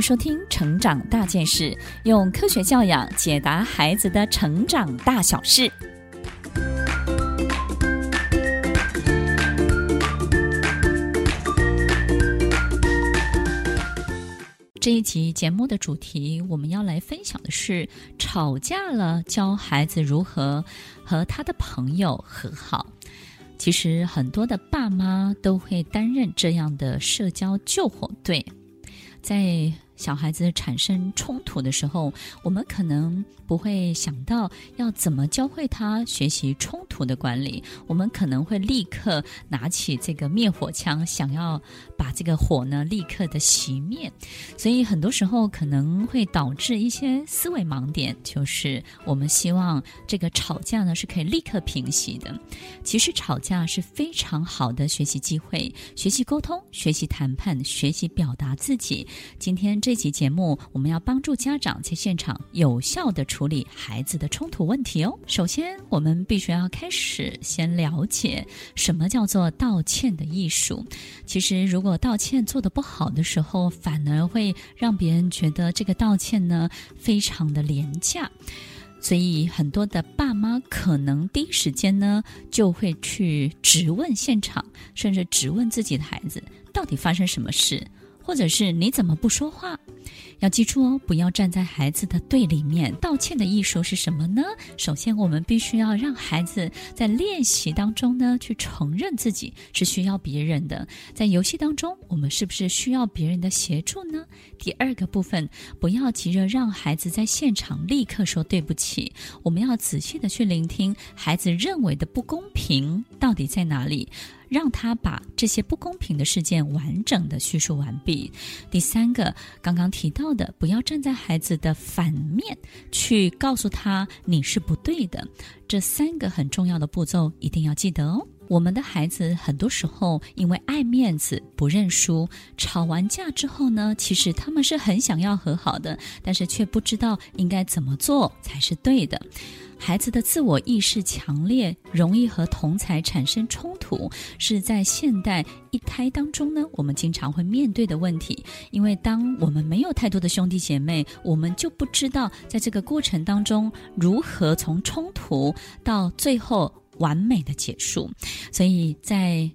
收听《成长大件事》，用科学教养解答孩子的成长大小事。这一集节目的主题，我们要来分享的是吵架了，教孩子如何和他的朋友和好。其实很多的爸妈都会担任这样的社交救火队，在小孩子产生冲突的时候，我们可能不会想到要怎么教会他学习冲突的管理。我们可能会立刻拿起这个灭火枪，想要把这个火呢立刻的熄灭。所以很多时候可能会导致一些思维盲点，就是我们希望这个吵架呢是可以立刻平息的。其实吵架是非常好的学习机会，学习沟通，学习谈判，学习表达自己。今天。这期节目，我们要帮助家长在现场有效的处理孩子的冲突问题哦。首先，我们必须要开始先了解什么叫做道歉的艺术。其实，如果道歉做得不好的时候，反而会让别人觉得这个道歉呢非常的廉价。所以，很多的爸妈可能第一时间呢就会去质问现场，甚至质问自己的孩子到底发生什么事。或者是你怎么不说话？要记住哦，不要站在孩子的对立面。道歉的艺术是什么呢？首先，我们必须要让孩子在练习当中呢，去承认自己是需要别人的。在游戏当中，我们是不是需要别人的协助呢？第二个部分，不要急着让孩子在现场立刻说对不起。我们要仔细的去聆听孩子认为的不公平到底在哪里。让他把这些不公平的事件完整的叙述完毕。第三个，刚刚提到的，不要站在孩子的反面去告诉他你是不对的。这三个很重要的步骤一定要记得哦。我们的孩子很多时候因为爱面子不认输，吵完架之后呢，其实他们是很想要和好的，但是却不知道应该怎么做才是对的。孩子的自我意识强烈，容易和同才产生冲突，是在现代一胎当中呢，我们经常会面对的问题。因为当我们没有太多的兄弟姐妹，我们就不知道在这个过程当中如何从冲突到最后完美的结束。所以在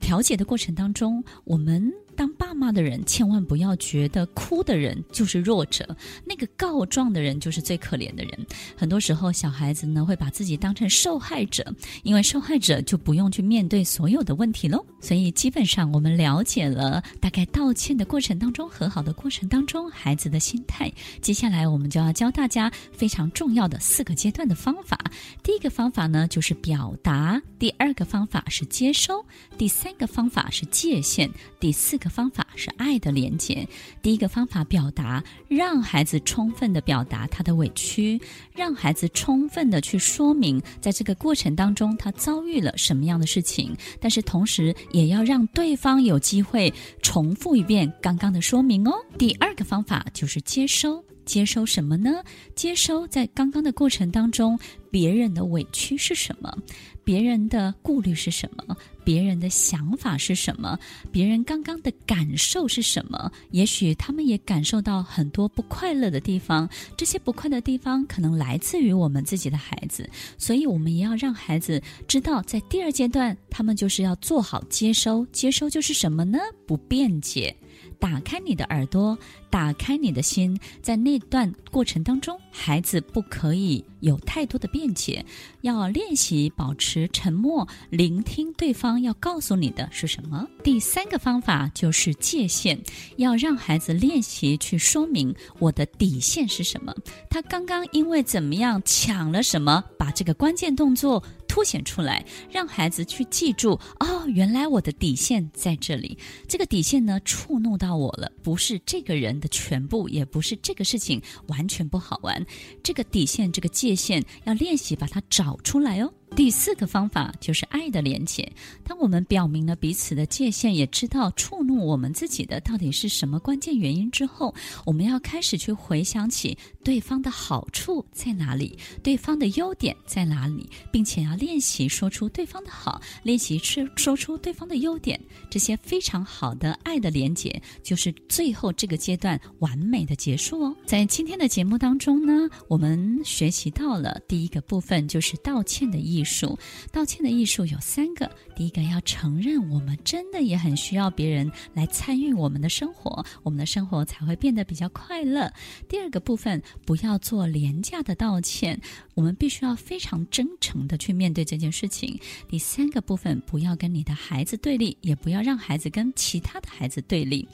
调解的过程当中，我们。当爸妈的人千万不要觉得哭的人就是弱者，那个告状的人就是最可怜的人。很多时候，小孩子呢会把自己当成受害者，因为受害者就不用去面对所有的问题喽。所以，基本上我们了解了大概道歉的过程当中、和好的过程当中孩子的心态。接下来，我们就要教大家非常重要的四个阶段的方法。第一个方法呢就是表达，第二个方法是接收，第三个方法是界限，第四个。方法是爱的连结。第一个方法表达，让孩子充分的表达他的委屈，让孩子充分的去说明，在这个过程当中他遭遇了什么样的事情，但是同时也要让对方有机会重复一遍刚刚的说明哦。第二个方法就是接收。接收什么呢？接收在刚刚的过程当中，别人的委屈是什么？别人的顾虑是什么？别人的想法是什么？别人刚刚的感受是什么？也许他们也感受到很多不快乐的地方，这些不快的地方可能来自于我们自己的孩子，所以我们也要让孩子知道，在第二阶段，他们就是要做好接收。接收就是什么呢？不辩解。打开你的耳朵，打开你的心，在那段过程当中，孩子不可以有太多的辩解，要练习保持沉默，聆听对方要告诉你的是什么。第三个方法就是界限，要让孩子练习去说明我的底线是什么。他刚刚因为怎么样抢了什么，把这个关键动作。凸显出来，让孩子去记住哦，原来我的底线在这里。这个底线呢，触怒到我了，不是这个人的全部，也不是这个事情完全不好玩。这个底线，这个界限，要练习把它找出来哦。第四个方法就是爱的连结。当我们表明了彼此的界限，也知道触怒我们自己的到底是什么关键原因之后，我们要开始去回想起对方的好处在哪里，对方的优点在哪里，并且要练习说出对方的好，练习说说出对方的优点。这些非常好的爱的连结，就是最后这个阶段完美的结束哦。在今天的节目当中呢，我们学习到了第一个部分，就是道歉的意艺术。道歉的艺术有三个：第一个要承认我们真的也很需要别人来参与我们的生活，我们的生活才会变得比较快乐；第二个部分不要做廉价的道歉，我们必须要非常真诚的去面对这件事情；第三个部分不要跟你的孩子对立，也不要让孩子跟其他的孩子对立。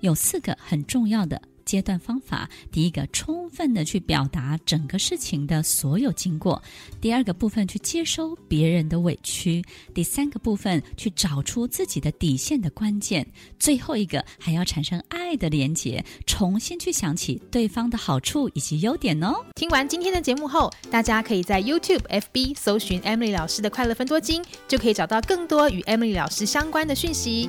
有四个很重要的。阶段方法：第一个，充分的去表达整个事情的所有经过；第二个部分，去接收别人的委屈；第三个部分，去找出自己的底线的关键；最后一个，还要产生爱的连结，重新去想起对方的好处以及优点哦。听完今天的节目后，大家可以在 YouTube、FB 搜寻 Emily 老师的快乐分多金，就可以找到更多与 Emily 老师相关的讯息。